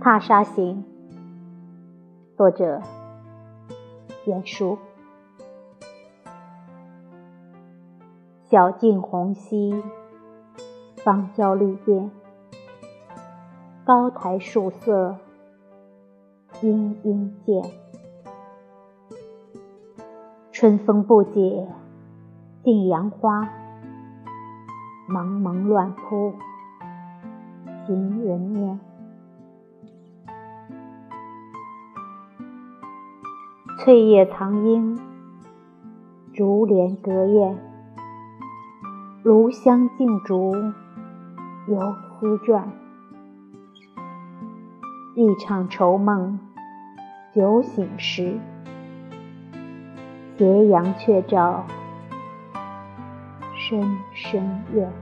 《踏沙行》，作者：晏殊。晓镜红溪，芳郊绿遍，高台树色，阴阴见。春风不解近杨花，蒙蒙乱扑行人面。翠叶藏莺，竹帘隔燕。炉香劲竹，游丝转。一场愁梦酒醒时，斜阳却照深深院。